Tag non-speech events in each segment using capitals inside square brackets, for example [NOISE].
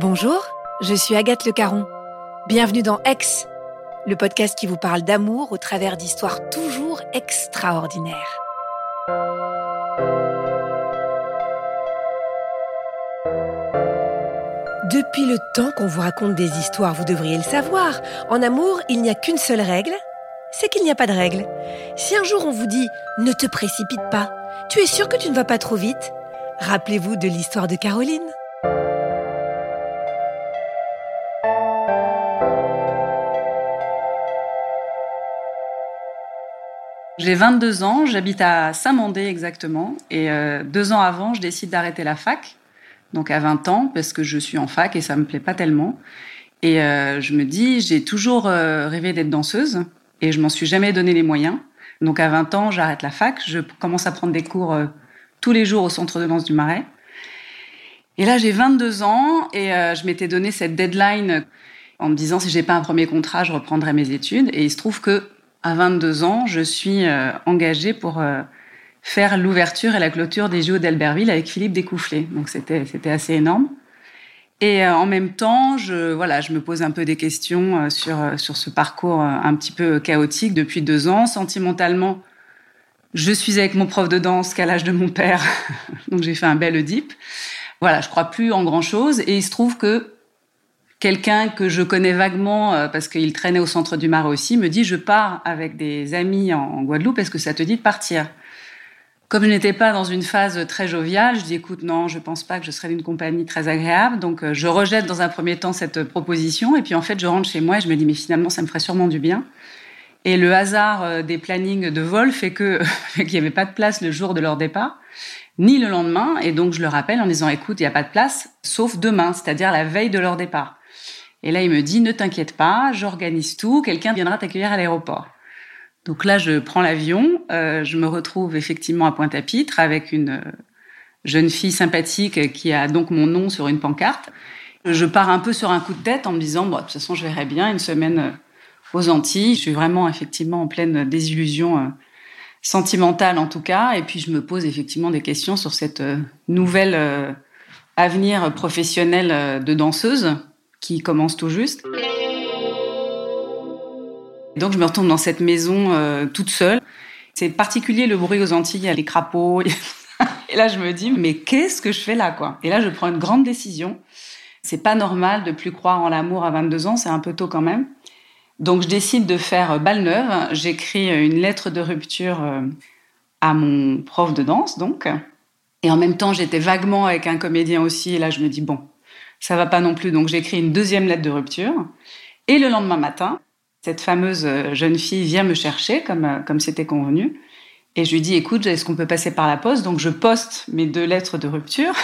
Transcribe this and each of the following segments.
Bonjour, je suis Agathe Le Caron. Bienvenue dans Ex, le podcast qui vous parle d'amour au travers d'histoires toujours extraordinaires. Depuis le temps qu'on vous raconte des histoires, vous devriez le savoir. En amour, il n'y a qu'une seule règle, c'est qu'il n'y a pas de règle. Si un jour on vous dit ne te précipite pas, tu es sûr que tu ne vas pas trop vite Rappelez-vous de l'histoire de Caroline. J'ai 22 ans, j'habite à Saint-Mandé exactement, et euh, deux ans avant, je décide d'arrêter la fac, donc à 20 ans, parce que je suis en fac et ça me plaît pas tellement. Et euh, je me dis, j'ai toujours euh, rêvé d'être danseuse, et je m'en suis jamais donné les moyens. Donc à 20 ans, j'arrête la fac, je commence à prendre des cours tous les jours au centre de danse du Marais. Et là, j'ai 22 ans, et je m'étais donné cette deadline en me disant, si j'ai pas un premier contrat, je reprendrai mes études. Et il se trouve que à 22 ans, je suis euh, engagée pour euh, faire l'ouverture et la clôture des JO d'Albertville avec Philippe Découfflé. Donc c'était c'était assez énorme. Et euh, en même temps, je voilà, je me pose un peu des questions sur sur ce parcours un petit peu chaotique depuis deux ans. Sentimentalement, je suis avec mon prof de danse qu'à l'âge de mon père, [LAUGHS] donc j'ai fait un bel Oedipe. Voilà, je crois plus en grand chose. Et il se trouve que quelqu'un que je connais vaguement euh, parce qu'il traînait au centre du Marais aussi me dit je pars avec des amis en, Guadeloupe est-ce que ça te dit de partir? Comme je n'étais pas dans une phase très joviale, je dis écoute non, je pense pas que je serai d'une compagnie très agréable, donc euh, je rejette dans un premier temps cette proposition et puis en fait je rentre chez moi et je me dis mais finalement ça me ferait sûrement du bien. Et le hasard euh, des plannings de vol fait que [LAUGHS] qu'il n'y avait pas de place le jour de leur départ, ni le lendemain et donc je le rappelle en disant écoute il n'y a pas de place sauf demain, c'est-à-dire la veille de leur départ. Et là, il me dit, ne t'inquiète pas, j'organise tout, quelqu'un viendra t'accueillir à l'aéroport. Donc là, je prends l'avion, euh, je me retrouve effectivement à Pointe-à-Pitre avec une euh, jeune fille sympathique qui a donc mon nom sur une pancarte. Je pars un peu sur un coup de tête en me disant, bon, de toute façon, je verrai bien une semaine euh, aux Antilles. Je suis vraiment effectivement en pleine désillusion sentimentale en tout cas. Et puis je me pose effectivement des questions sur cette nouvelle avenir professionnel de danseuse qui commence tout juste. Donc je me retourne dans cette maison euh, toute seule. C'est particulier le bruit aux Antilles, il y a les crapauds. [LAUGHS] Et là je me dis mais qu'est-ce que je fais là quoi? Et là je prends une grande décision. C'est pas normal de plus croire en l'amour à 22 ans, c'est un peu tôt quand même. Donc je décide de faire balle neuve. J'écris une lettre de rupture euh, à mon prof de danse donc. Et en même temps, j'étais vaguement avec un comédien aussi. Et là, je me dis, bon, ça va pas non plus. Donc j'écris une deuxième lettre de rupture. Et le lendemain matin, cette fameuse euh, jeune fille vient me chercher comme euh, comme c'était convenu. Et je lui dis, écoute, est-ce qu'on peut passer par la poste? Donc je poste mes deux lettres de rupture.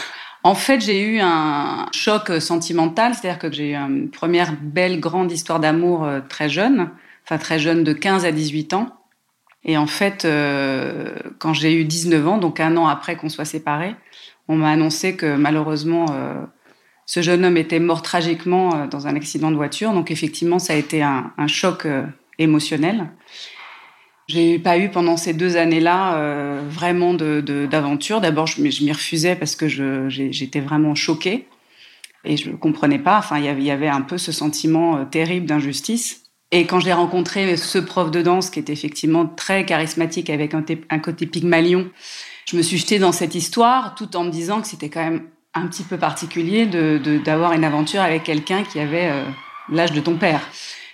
En fait, j'ai eu un choc sentimental, c'est-à-dire que j'ai eu une première belle grande histoire d'amour euh, très jeune, enfin très jeune de 15 à 18 ans. Et en fait, quand j'ai eu 19 ans, donc un an après qu'on soit séparés, on m'a annoncé que malheureusement, ce jeune homme était mort tragiquement euh, dans un accident de voiture. Donc effectivement, ça a été un, choc euh, émotionnel. J'ai pas eu pendant ces deux années-là euh, vraiment d'aventure. D'abord, je, m'y refusais parce que j'étais vraiment choquée et je ne comprenais pas. Enfin, il y avait un peu ce sentiment terrible d'injustice. Et quand j'ai rencontré ce prof de danse qui était effectivement très charismatique avec un, un côté pygmalion, je me suis jetée dans cette histoire tout en me disant que c'était quand même un petit peu particulier d'avoir de, une aventure avec quelqu'un qui avait euh, l'âge de ton père.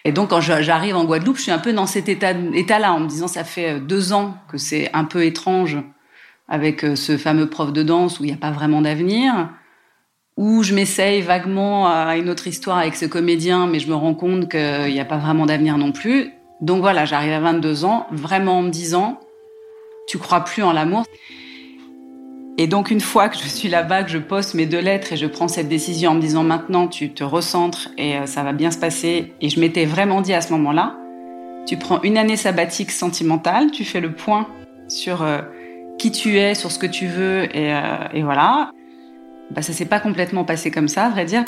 Et donc, quand j'arrive en Guadeloupe, je suis un peu dans cet état-là, en me disant, ça fait euh, deux ans que c'est un peu étrange avec euh, ce fameux prof de danse où il n'y a pas vraiment d'avenir, où je m'essaye vaguement à une autre histoire avec ce comédien, mais je me rends compte qu'il n'y a pas vraiment d'avenir non plus. Donc voilà, j'arrive à 22 ans, vraiment en me disant, tu crois plus en l'amour. Et donc une fois que je suis là-bas, que je poste mes deux lettres et je prends cette décision en me disant maintenant tu te recentres et euh, ça va bien se passer. Et je m'étais vraiment dit à ce moment-là, tu prends une année sabbatique sentimentale, tu fais le point sur euh, qui tu es, sur ce que tu veux et, euh, et voilà. Bah, ça s'est pas complètement passé comme ça, à vrai dire.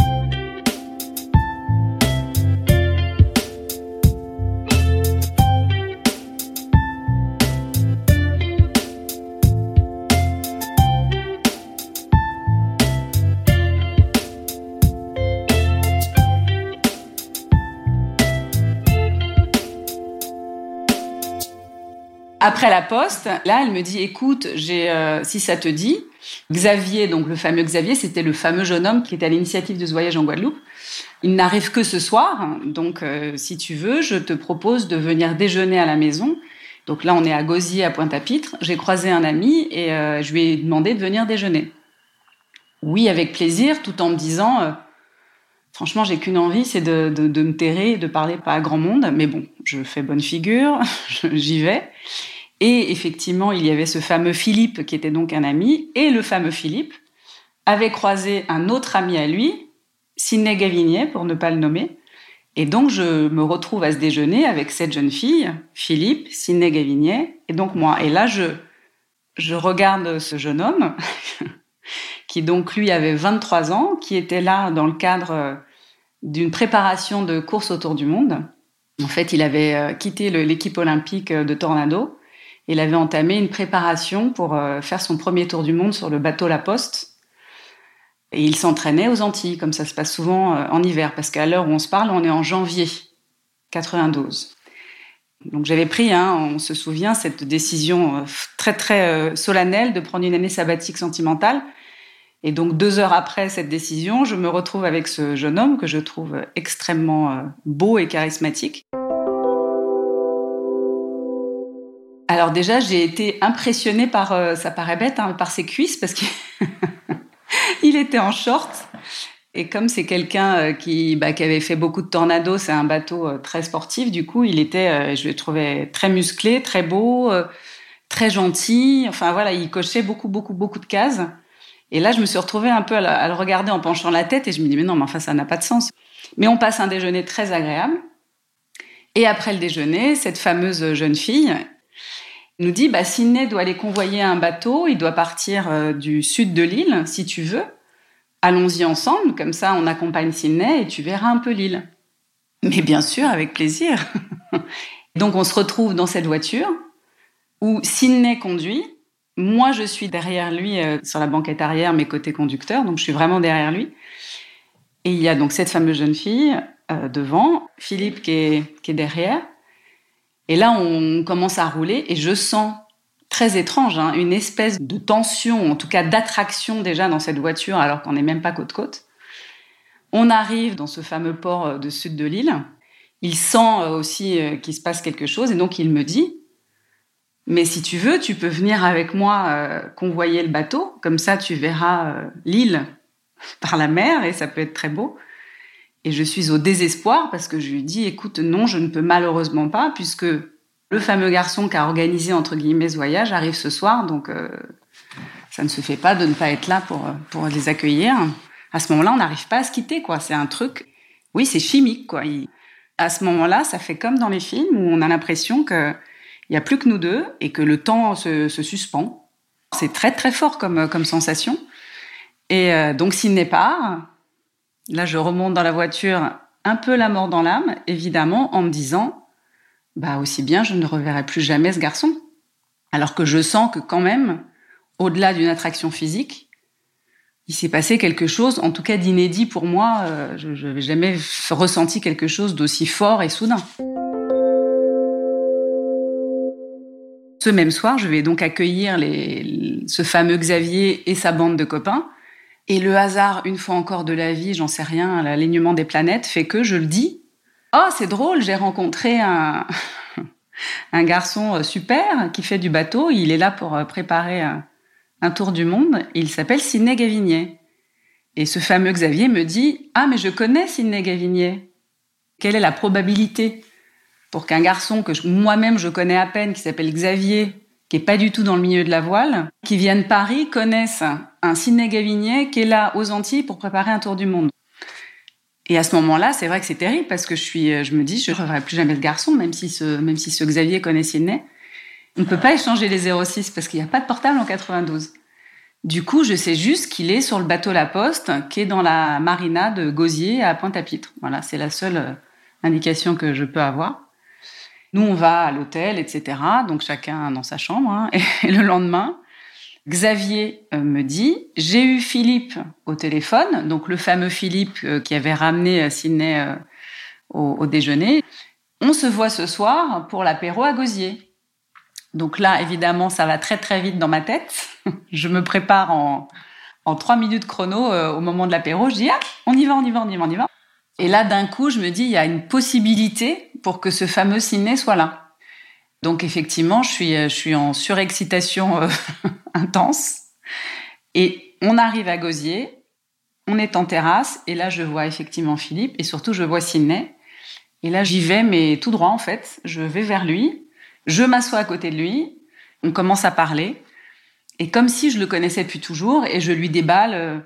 Après la poste, là, elle me dit, écoute, euh, si ça te dit, Xavier, donc le fameux Xavier, c'était le fameux jeune homme qui était à l'initiative de ce voyage en Guadeloupe. Il n'arrive que ce soir, donc euh, si tu veux, je te propose de venir déjeuner à la maison. Donc là, on est à Gosier, à Pointe-à-Pitre. J'ai croisé un ami et euh, je lui ai demandé de venir déjeuner. Oui, avec plaisir, tout en me disant, franchement, j'ai qu'une envie, c'est de, de, me terrer, de parler pas à grand monde. Mais bon, je fais bonne figure, [LAUGHS] j'y vais. Et effectivement, il y avait ce fameux Philippe qui était donc un ami, et le fameux Philippe avait croisé un autre ami à lui, Sidney Gavinier, pour ne pas le nommer. Et donc, je me retrouve à ce déjeuner avec cette jeune fille, Philippe, Sidney Gavinier, et donc moi. Et là, je, je regarde ce jeune homme, [LAUGHS] qui donc lui avait 23 ans, qui était là dans le cadre d'une préparation de course autour du monde. En fait, il avait euh, quitté l'équipe olympique de Tornado il avait entamé une préparation pour euh, faire son premier tour du monde sur le bateau La Poste. Et il s'entraînait aux Antilles, comme ça se passe souvent euh, en hiver, parce qu'à l'heure où on se parle, on est en janvier 92. Donc j'avais pris, hein, on se souvient, cette décision euh, très très solennelle de prendre une année sabbatique sentimentale. Et donc deux heures après cette décision, je me retrouve avec ce jeune homme que je trouve extrêmement beau et charismatique. Alors déjà, j'ai été impressionnée par, euh, ça paraît bête, hein, par ses cuisses parce qu'il [LAUGHS] était en short. Et comme c'est quelqu'un euh, qui, bah, qui avait fait beaucoup de tornado, c'est un bateau euh, très sportif, du coup, il était, je le trouvais très musclé, très beau, très gentil. Enfin voilà, il cochait beaucoup, beaucoup, beaucoup de cases. Et là, je me suis retrouvée un peu à, le regarder en penchant la tête et je me dis, mais non, mais enfin, ça n'a pas de sens. Mais on passe un déjeuner très agréable. Et après le déjeuner, cette fameuse jeune fille, nous dit bah, Sydney doit aller convoyer un bateau, il doit partir euh, du sud de l'île, si tu veux. Allons-y ensemble, comme ça on accompagne Sydney et tu verras un peu l'île. Mais bien sûr, avec plaisir. [LAUGHS] Donc on se retrouve dans cette voiture où Sydney conduit. Moi, je suis derrière lui euh, sur la banquette arrière, mes côtés conducteurs, donc je suis vraiment derrière lui. Et il y a donc cette fameuse jeune fille euh, devant, Philippe qui est, qui est derrière. Et là, on commence à rouler et je sens très étrange, hein, une espèce de tension, en tout cas d'attraction déjà dans cette voiture alors qu'on n'est même pas côte-côte. On arrive dans ce fameux port euh, de sud de l'île. Il sent euh, aussi euh, qu'il se passe quelque chose et donc il me dit, mais si tu veux, tu peux venir avec moi convoyer le bateau, comme ça tu verras l'île [LAUGHS] par la mer et ça peut être très beau. Et je suis au désespoir parce que je lui dis, écoute, non, je ne peux malheureusement pas, puisque le fameux garçon qui a organisé, entre guillemets, ce voyage arrive ce soir, donc euh, ça ne se fait pas de ne pas être là pour, pour les accueillir. À ce moment-là, on n'arrive pas à se quitter, quoi. C'est un truc, oui, c'est chimique, quoi. à ce moment-là, ça fait comme dans les films où on a l'impression qu'il n'y a plus que nous deux et que le temps se, se suspend. C'est très, très fort comme, comme sensation. Et euh, donc, s'il n'est pas, Là, je remonte dans la voiture un peu la mort dans l'âme, évidemment, en me disant, bah aussi bien, je ne reverrai plus jamais ce garçon. Alors que je sens que quand même, au-delà d'une attraction physique, il s'est passé quelque chose, en tout cas d'inédit pour moi. Euh, je n'avais jamais ressenti quelque chose d'aussi fort et soudain. Ce même soir, je vais donc accueillir les, ce fameux Xavier et sa bande de copains et le hasard, une fois encore de la vie, j'en sais rien, l'alignement des planètes fait que je le dis. Oh, c'est drôle, j'ai rencontré un, [LAUGHS] un garçon euh, super qui fait du bateau. Il est là pour euh, préparer un, un tour du monde. Il s'appelle Sidney Gavinier. Et ce fameux Xavier me dit Ah, mais je connais Sidney Gavinier. Quelle est la probabilité pour qu'un garçon que moi-même je connais à peine, qui s'appelle Xavier, qui est pas du tout dans le milieu de la voile, qui viennent Paris, connaissent un Sidney Gavinier qui est là aux Antilles pour préparer un tour du monde. Et à ce moment-là, c'est vrai que c'est terrible parce que je suis, je me dis, je ne reverrai plus jamais de garçon, même si ce, même si ce Xavier connaît Sidney. On ne peut pas échanger les 06 parce qu'il n'y a pas de portable en 92. Du coup, je sais juste qu'il est sur le bateau La Poste, qui est dans la marina de Gosier à Pointe-à-Pitre. Voilà, c'est la seule euh, indication que je peux avoir. Nous, on va à l'hôtel, etc. Donc chacun dans sa chambre. Hein. [LAUGHS] Et le lendemain, Xavier euh, me dit, j'ai eu Philippe au téléphone, donc le fameux Philippe euh, qui avait ramené Sydney au, déjeuner. On se voit ce soir pour l'apéro à Gosier. Donc là, évidemment, ça va très très vite dans ma tête. [LAUGHS] je me prépare en, trois minutes chrono euh, au moment de l'apéro. Je dis, ah, on y va, on y va, on y va, on y va. Et là, d'un coup, je me dis, il y a une possibilité pour que ce fameux ciné soit là. Donc effectivement, je suis, je suis en surexcitation euh, [LAUGHS] intense. Et on arrive à Gosier, on est en terrasse, et là, je vois effectivement Philippe, et surtout, je vois Sidney. Et là, j'y vais, mais tout droit, en fait. Je vais vers lui. Je m'assois à côté de lui, on commence à parler, et comme si je le connaissais depuis toujours, et je lui déballe euh,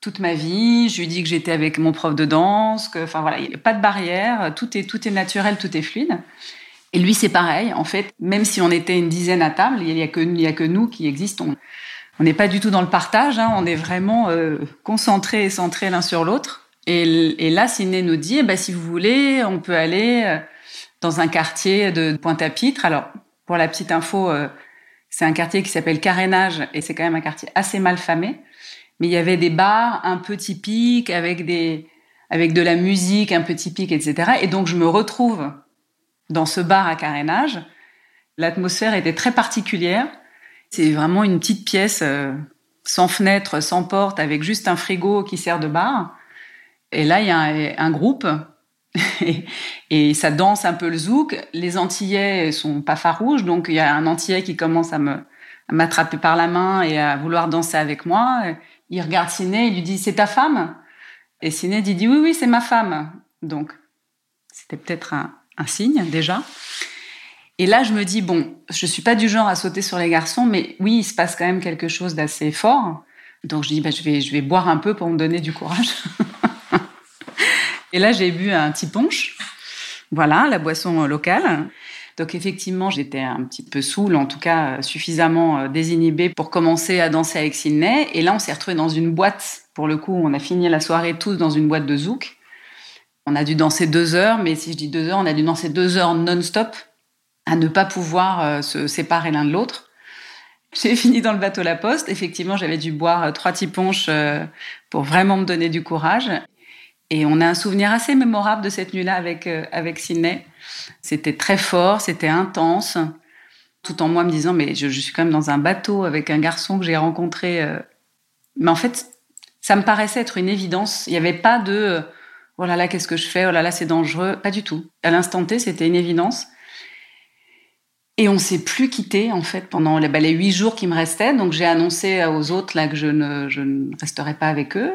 toute ma vie, je lui dis que j'étais avec mon prof de danse, que, enfin voilà, il n'y a pas de barrière, tout est, tout est naturel, tout est fluide. Et lui, c'est pareil. En fait, même si on était une dizaine à table, il n'y a, que, il a que nous qui existons. On n'est pas du tout dans le partage, hein, on est vraiment euh, concentrés et centrés l'un sur l'autre. Et, là, Ciné nous dit, eh ben, si vous voulez, on peut aller euh, dans un quartier de Pointe-à-Pitre. Alors, pour la petite info, euh, c'est un quartier qui s'appelle Carénage et c'est quand même un quartier assez mal famé. Mais il y avait des bars un peu typiques avec des avec de la musique un peu typique, etc. Et donc je me retrouve dans ce bar à Carénage. L'atmosphère était très particulière. C'est vraiment une petite pièce euh, sans fenêtre, sans porte, avec juste un frigo qui sert de bar. Et là, il y a un, groupe [LAUGHS] et, ça danse un peu le zouk. Les Antillais sont pas farouches, donc il y a un Antillais qui commence à me m'attraper par la main et à vouloir danser avec moi. Il regarde Siné, il lui dit c'est ta femme? Et Siné dit oui oui c'est ma femme. Donc c'était peut-être un, signe déjà. Et là je me dis bon je suis pas du genre à sauter sur les garçons, mais oui il se passe quand même quelque chose d'assez fort. Donc je dis bah, je vais je vais boire un peu pour me donner du courage. [LAUGHS] Et là, j'ai bu un petit punch. Voilà, la boisson locale. Donc effectivement, j'étais un petit peu saoule, en tout cas suffisamment euh, désinhibée pour commencer à danser avec Sydney. Et là, on s'est retrouvés dans une boîte. Pour le coup, on a fini la soirée tous dans une boîte de zouk. On a dû danser deux heures, mais si je dis deux heures, on a dû danser deux heures non-stop à ne pas pouvoir euh, se séparer l'un de l'autre. J'ai [LAUGHS] fini dans le bateau La Poste. Effectivement, j'avais dû boire euh, trois petits pour vraiment me donner du courage. Et on a un souvenir assez mémorable de cette nuit-là avec, euh, avec Sydney. C'était très fort, c'était intense, tout en moi me disant, mais je, suis quand même dans un bateau avec un garçon que j'ai rencontré. Euh. Mais en fait, ça me paraissait être une évidence. Il n'y avait pas de, euh, oh là là, qu'est-ce que je fais, oh là là, c'est dangereux. Pas du tout. À l'instant T, c'était une évidence. Et on s'est plus quitté en fait pendant les, bah, huit jours qui me restaient. Donc j'ai annoncé aux autres là que je ne, je resterai pas avec eux.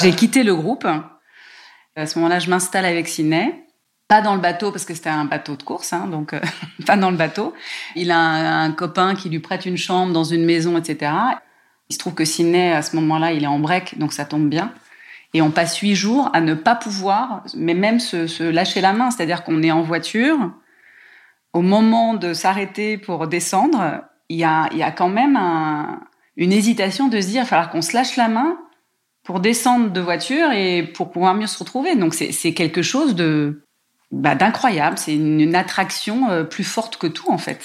J'ai quitté le groupe. À ce moment-là, je m'installe avec Sidney. Pas dans le bateau parce que c'était un bateau de course, hein, donc euh, [LAUGHS] pas dans le bateau. Il a un, copain qui lui prête une chambre dans une maison, etc. Il se trouve que Sidney, à ce moment-là, il est en break, donc ça tombe bien. Et on passe huit jours à ne pas pouvoir, mais même se, lâcher la main. C'est-à-dire qu'on est en voiture. Au moment de s'arrêter pour descendre, il y a, y a quand même une hésitation de se dire, il va falloir qu'on se lâche la main pour descendre de voiture et pour pouvoir mieux se retrouver. Donc c'est quelque chose de bah, d'incroyable. C'est une, attraction euh, plus forte que tout en fait.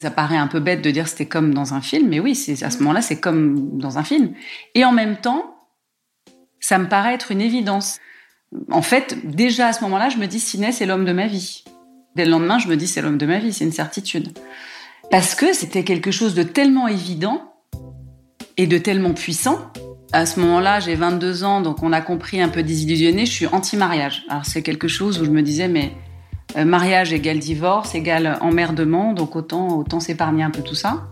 Ça paraît un peu bête de dire c'était comme dans un film, mais oui, c'est à ce moment-là c'est comme dans un film. Et en même temps, ça me paraît être une évidence. En fait, déjà à ce moment-là, je me dis Ciné, c'est l'homme de ma vie. Dès le lendemain, je me dis c'est l'homme de ma vie, c'est une certitude. Parce que c'était quelque chose de tellement évident et de tellement puissant à ce moment-là, j'ai 22 ans, donc on a compris un peu désillusionné, je suis anti-mariage. Alors c'est quelque chose où je me disais, mais euh, mariage égale divorce, égale emmerdement, donc autant, autant s'épargner un peu tout ça.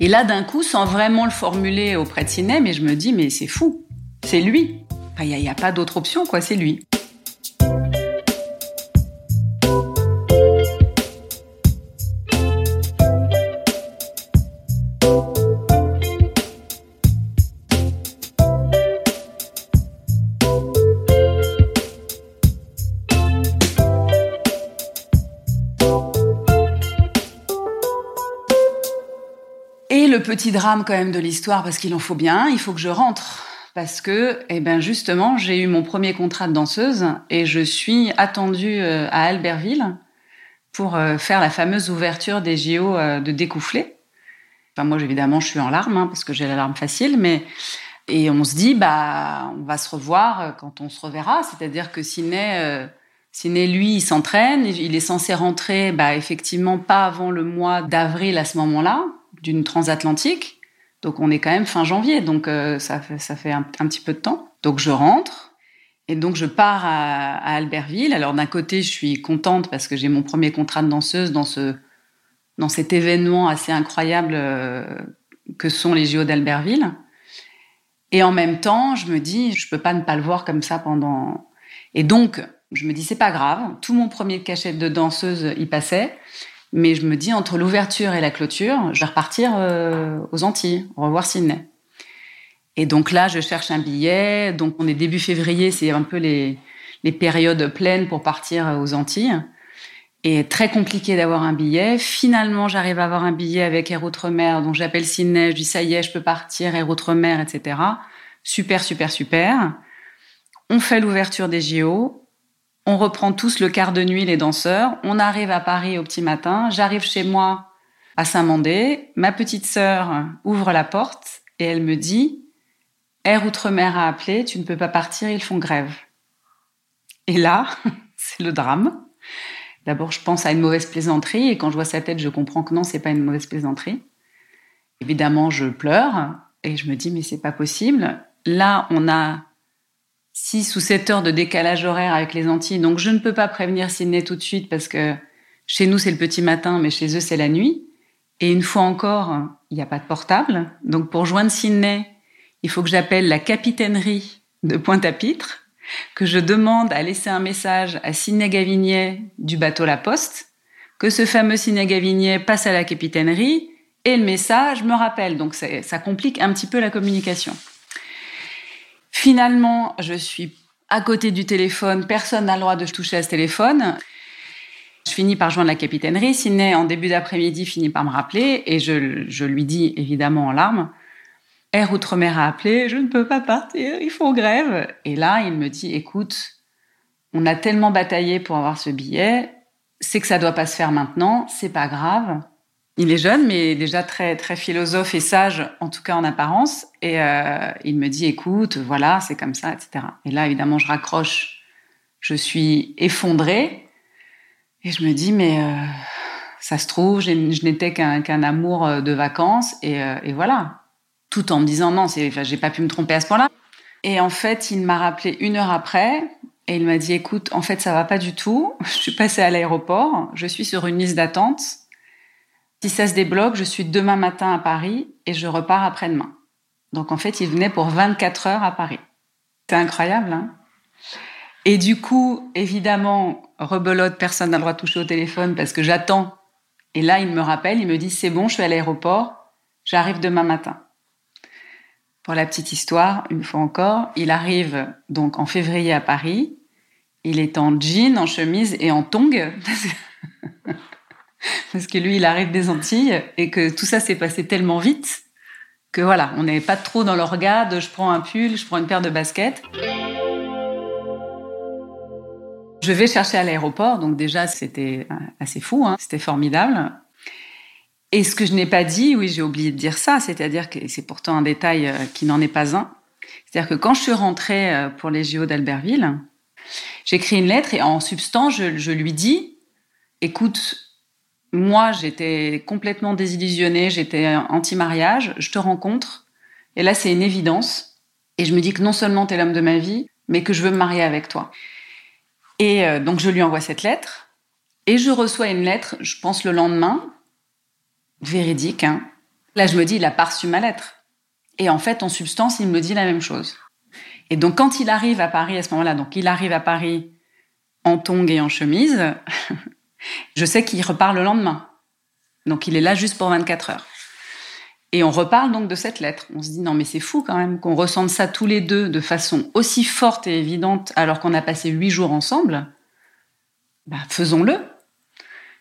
Et là, d'un coup, sans vraiment le formuler auprès de Ciné, mais je me dis, mais c'est fou, c'est lui. Il n'y a, a, pas d'autre option, quoi, c'est lui. Le petit drame quand même de l'histoire, parce qu'il en faut bien, il faut que je rentre. Parce que, eh ben justement, j'ai eu mon premier contrat de danseuse et je suis attendue euh, à Albertville pour euh, faire la fameuse ouverture des JO euh, de découflé. Enfin, moi, évidemment, je suis en larmes hein, parce que j'ai la larme facile, mais et on se dit, bah, on va se revoir quand on se reverra. C'est-à-dire que Sidney, Sidney, lui, il s'entraîne, il est censé rentrer, bah, effectivement, pas avant le mois d'avril à ce moment-là, d'une transatlantique. Donc on est quand même fin janvier, donc euh, ça fait, un, petit peu de temps. Donc je rentre et donc je pars à, Albertville. Alors d'un côté, je suis contente parce que j'ai mon premier contrat de danseuse dans ce dans cet événement assez incroyable euh, que sont les JO d'Albertville. Et en même temps, je me dis, je peux pas ne pas le voir comme ça pendant. Et donc, je me dis, c'est pas grave. Tout mon premier cachet de danseuse y passait. Mais je me dis, entre l'ouverture et la clôture, je vais repartir euh, aux Antilles, revoir Sydney. Et donc là, je cherche un billet. Donc on est début février, c'est un peu les, les périodes pleines pour partir aux Antilles. Et très compliqué d'avoir un billet. Finalement, j'arrive à avoir un billet avec Air Outre-mer, donc j'appelle Sydney, je dis ça y est, je peux partir, Air Outre-mer, etc. Super, super, super. On fait l'ouverture des JO. On reprend tous le quart de nuit, les danseurs. On arrive à Paris au petit matin. J'arrive chez moi à Saint-Mandé. Ma petite sœur ouvre la porte et elle me dit Air Outre-mer a appelé, tu ne peux pas partir, ils font grève. Et là, [LAUGHS] c'est le drame. D'abord, je pense à une mauvaise plaisanterie et quand je vois sa tête, je comprends que non, c'est pas une mauvaise plaisanterie. Évidemment, je pleure et je me dis mais c'est pas possible. Là, on a 6 ou 7 heures de décalage horaire avec les Antilles. Donc, je ne peux pas prévenir Sydney tout de suite parce que chez nous, c'est le petit matin, mais chez eux, c'est la nuit. Et une fois encore, il n'y a pas de portable. Donc, pour joindre Sydney, il faut que j'appelle la capitainerie de Pointe-à-Pitre, que je demande à laisser un message à Sydney Gavinier du bateau La Poste, que ce fameux Sydney Gavinier passe à la capitainerie et le message me rappelle. Donc, ça complique un petit peu la communication. Finalement, je suis à côté du téléphone, personne n'a le droit de toucher à ce téléphone. Je finis par joindre la capitainerie. Sidney, en début d'après-midi, finit par me rappeler et je, lui dis, évidemment en larmes, Air Outre-mer a appelé, je ne peux pas partir, il faut grève. Et là, il me dit, écoute, on a tellement bataillé pour avoir ce billet, c'est que ça doit pas se faire maintenant, c'est pas grave. Il est jeune, mais déjà très très philosophe et sage, en tout cas en apparence. Et euh, il me dit, écoute, voilà, c'est comme ça, etc. Et là, évidemment, je raccroche, je suis effondrée, et je me dis, mais euh, ça se trouve, je n'étais qu'un amour euh, de vacances, et, et, voilà. Tout en me disant, non, j'ai pas pu me tromper à ce point-là. Et en fait, il m'a rappelé une heure après, et il m'a dit, écoute, en fait, ça va pas du tout. [LAUGHS] Je suis passée à l'aéroport, je suis sur une liste d'attente si ça se débloque, je suis demain matin à Paris et je repars après-demain. Donc en fait, il venait pour 24 heures à Paris. C'est incroyable, hein? Et du coup, évidemment, rebelote, personne n'a le droit de toucher au téléphone parce que j'attends. Et là, il me rappelle, il me dit, c'est bon, je suis à l'aéroport, j'arrive demain matin. Pour la petite histoire, une fois encore, il arrive donc en février à Paris. Il est en jean, en chemise et en tongs. [LAUGHS] parce que lui, il arrive des Antilles et que tout ça s'est passé tellement vite que voilà, on n'est pas trop dans le regard je prends un pull, je prends une paire de baskets. Je vais chercher à l'aéroport, donc déjà c'était assez fou, hein. c'était formidable. Et ce que je n'ai pas dit, oui, j'ai oublié de dire ça, c'est-à-dire que c'est pourtant un détail euh, qui n'en est pas un. C'est-à-dire que quand je suis rentrée euh, pour les JO d'Albertville, j'écris une lettre et en substance, je lui dis, écoute, moi, j'étais complètement désillusionnée, j'étais anti-mariage, je te rencontre, et là, c'est une évidence. Et je me dis que non seulement tu es l'homme de ma vie, mais que je veux me marier avec toi. Et euh, donc, je lui envoie cette lettre, et je reçois une lettre, je pense le lendemain, véridique. Hein. Là, je me dis, il a pas reçu ma lettre. Et en fait, en substance, il me dit la même chose. Et donc, quand il arrive à Paris à ce moment-là, donc il arrive à Paris en tongs et en chemise, [LAUGHS] Je sais qu'il repart le lendemain. Donc il est là juste pour 24 heures. Et on reparle donc de cette lettre. On se dit non mais c'est fou quand même qu'on ressente ça tous les deux de façon aussi forte et évidente alors qu'on a passé huit jours ensemble. Bah, faisons-le.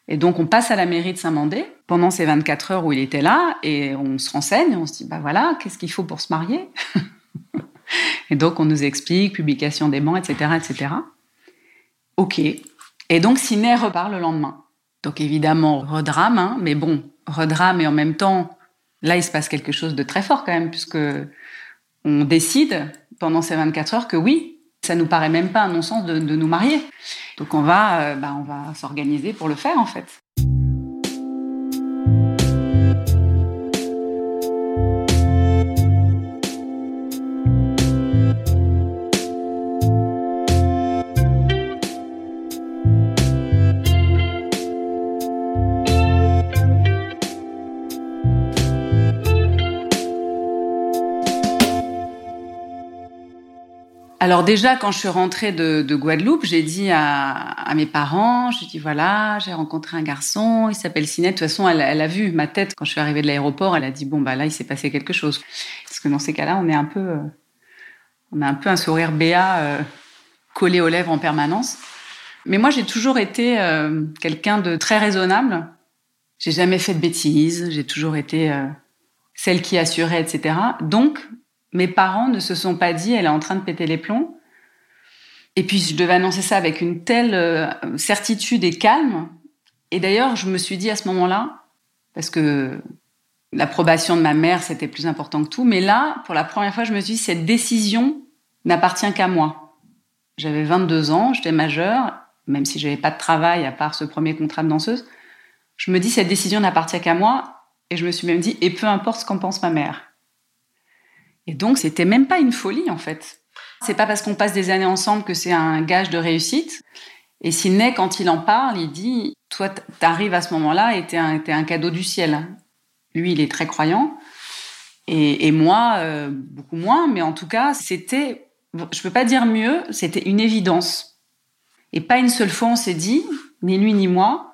Et donc, on passe à la mairie de Saint-Mandé pendant ces 24 heures où il était là et on se renseigne, on se dit, bah voilà, qu'est-ce qu'il faut pour se marier? [LAUGHS] Et donc, on nous explique, publication des bancs, etc., etc. OK. Et donc, Ciné repart le lendemain. Donc, évidemment, redrame, hein, mais bon, redrame et en même temps, là, il se passe quelque chose de très fort quand même, puisque on décide pendant ces 24 heures que oui, ça nous paraît même pas un non-sens de, nous marier. Donc on va, euh, bah, on va s'organiser pour le faire en fait. Alors déjà, quand je suis rentrée de, Guadeloupe, j'ai dit à, mes parents, j'ai dit voilà, j'ai rencontré un garçon, il s'appelle Sinet. De toute façon, elle, a vu ma tête quand je suis arrivée de l'aéroport. Elle a dit bon bah là, il s'est passé quelque chose. Parce que dans ces cas-là, on est un peu, euh, on a un peu un sourire béat euh, collé aux lèvres en permanence. Mais moi, j'ai toujours été euh, quelqu'un de très raisonnable. J'ai jamais fait de bêtises. J'ai toujours été celle qui assurait, etc. Donc, mes parents ne se sont pas dit elle est en train de péter les plombs. Et puis je devais annoncer ça avec une telle euh, certitude et calme. Et d'ailleurs, je me suis dit à ce moment-là, parce que l'approbation de ma mère, c'était plus important que tout, mais là, pour la première fois, je me suis dit, cette décision n'appartient qu'à moi. J'avais 22 ans, j'étais majeure, même si je n'avais pas de travail à part ce premier contrat de danseuse. Je me dis, cette décision n'appartient qu'à moi. Et je me suis même dit, et peu importe ce qu'en pense ma mère. Et donc, c'était même pas une folie, en fait. C'est pas parce qu'on passe des années ensemble que c'est un gage de réussite. Et Sidney, quand il en parle, il dit, toi, t'arrives à ce moment-là et t'es un, un cadeau du ciel. Lui, il est très croyant. Et, moi, euh, beaucoup moins. Mais en tout cas, c'était, je peux pas dire mieux, c'était une évidence. Et pas une seule fois on s'est dit, ni lui ni moi,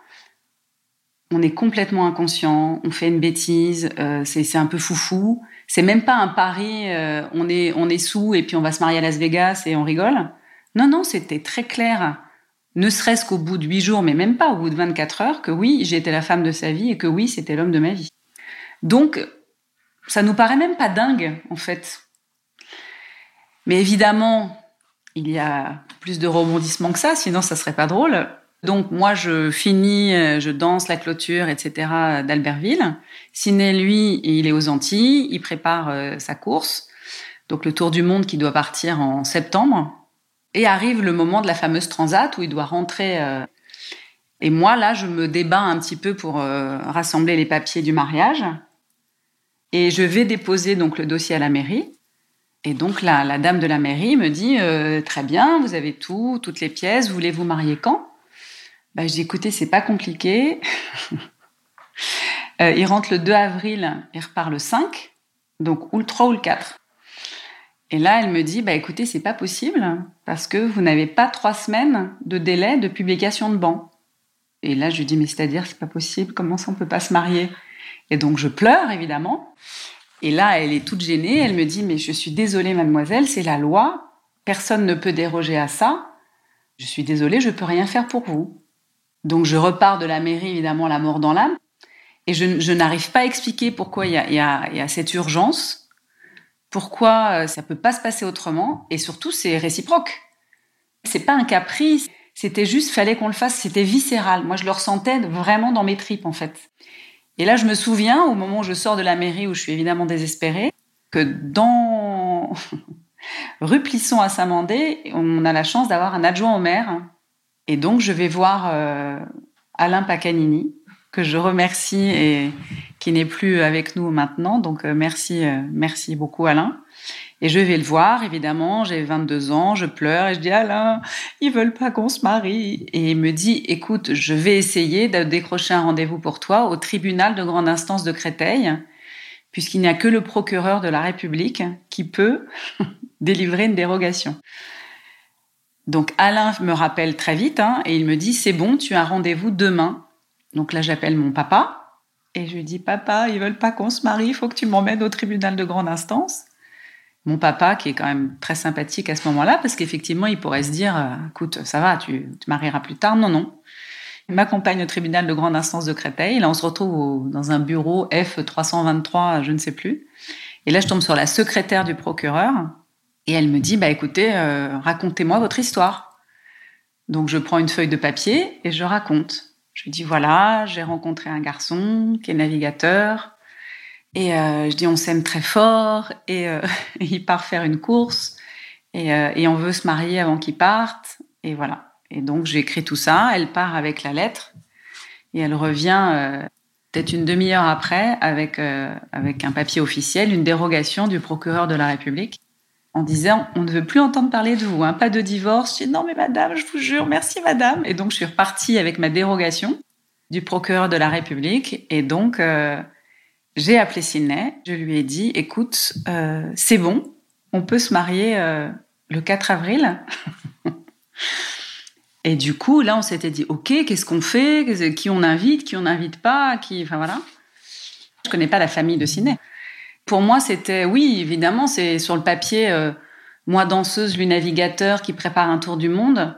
on est complètement inconscient, on fait une bêtise, euh, c'est un peu foufou. C'est même pas un pari, euh, on est on est sous et puis on va se marier à Las Vegas et on rigole. Non non, c'était très clair, ne serait-ce qu'au bout de huit jours, mais même pas au bout de 24 heures, que oui, j'étais la femme de sa vie et que oui, c'était l'homme de ma vie. Donc, ça nous paraît même pas dingue en fait. Mais évidemment, il y a plus de rebondissements que ça, sinon ça serait pas drôle. Donc moi, je finis, euh, je danse la clôture, etc. d'Albertville. Ciné, lui, il est aux Antilles, il prépare euh, sa course, donc le tour du monde qui doit partir en septembre. Et arrive le moment de la fameuse transat où il doit rentrer. Euh, et moi, là, je me débat un petit peu pour rassembler les papiers du mariage. Et je vais déposer donc le dossier à la mairie. Et donc la, la dame de la mairie me dit très bien, vous avez tout, toutes les pièces, voulez-vous marier quand? Bah, je dis écoutez, c'est pas compliqué. [LAUGHS] Euh, il rentre le 2 avril, il repart le 5, donc ou le 3 ou le 4. Et là, elle me dit bah écoutez, c'est pas possible parce que vous n'avez pas trois semaines de délai de publication de banc. Et là, je lui dis mais c'est-à-dire c'est pas possible, comment ça on peut pas se marier? Et donc je pleure évidemment. Et là, elle est toute gênée, elle me dit mais je suis désolée mademoiselle, c'est la loi, personne ne peut déroger à ça. Je suis désolée, je peux rien faire pour vous. Donc je repars de la mairie, évidemment, la mort dans l'âme. Et je, n'arrive pas à expliquer pourquoi il y a, cette urgence, pourquoi euh, ça peut pas se passer autrement, et surtout c'est réciproque. C'est pas un caprice, c'était juste fallait qu'on le fasse, c'était viscéral. Moi je le ressentais vraiment dans mes tripes en fait. Et là je me souviens au moment où je sors de la mairie où je suis évidemment désespérée que dans [LAUGHS] rue Plisson à Saint-Mandé, on a la chance d'avoir un adjoint au maire et donc, je vais voir euh, Alain Pacanini, que je remercie et qui n'est plus avec nous maintenant. Donc, euh, merci, euh, merci beaucoup, Alain. Et je vais le voir, évidemment. J'ai 22 ans, je pleure et je dis Alain, ils veulent pas qu'on se marie. Et il me dit écoute, je vais essayer de décrocher un rendez-vous pour toi au tribunal de grande instance de Créteil, puisqu'il n'y a que le procureur de la République qui peut [LAUGHS] délivrer une dérogation. Donc Alain me rappelle très vite hein, et il me dit c'est bon, tu as rendez-vous demain. Donc là j'appelle mon papa et je lui dis papa, ils veulent pas qu'on se marie, il faut que tu m'emmènes au tribunal de grande instance. Mon papa qui est quand même très sympathique à ce moment-là parce qu'effectivement il pourrait se dire euh, écoute ça va, tu te marieras plus tard. Non non. Il m'accompagne au tribunal de grande instance de Créteil. Là, on se retrouve dans un bureau F323, je ne sais plus. Et là, je tombe sur la secrétaire du procureur. Et elle me dit, bah écoutez, euh, racontez-moi votre histoire. Donc je prends une feuille de papier et je raconte. Je dis, voilà, j'ai rencontré un garçon qui est navigateur. Et euh, je dis, on s'aime très fort. Et euh, [LAUGHS] il part faire une course. Et, et on veut se marier avant qu'il parte. Et voilà. Et donc j'écris tout ça, elle part avec la lettre et elle revient euh, peut-être une demi-heure après avec, euh, avec un papier officiel, une dérogation du procureur de la République en disant on ne veut plus entendre parler de vous, hein, pas de divorce. Je dis non mais madame, je vous jure, merci madame. Et donc je suis repartie avec ma dérogation du procureur de la République et donc euh, j'ai appelé Sydney, je lui ai dit écoute, c'est bon, on peut se marier le 4 avril. [LAUGHS] Et du coup, là, on s'était dit, OK, qu'est-ce qu'on fait? Qui on invite? Qui on n'invite pas? Qui, Enfin voilà. Je connais pas la famille de Ciné. Pour moi, c'était, oui, évidemment, c'est sur le papier, euh, moi danseuse, lui navigateur qui prépare un tour du monde.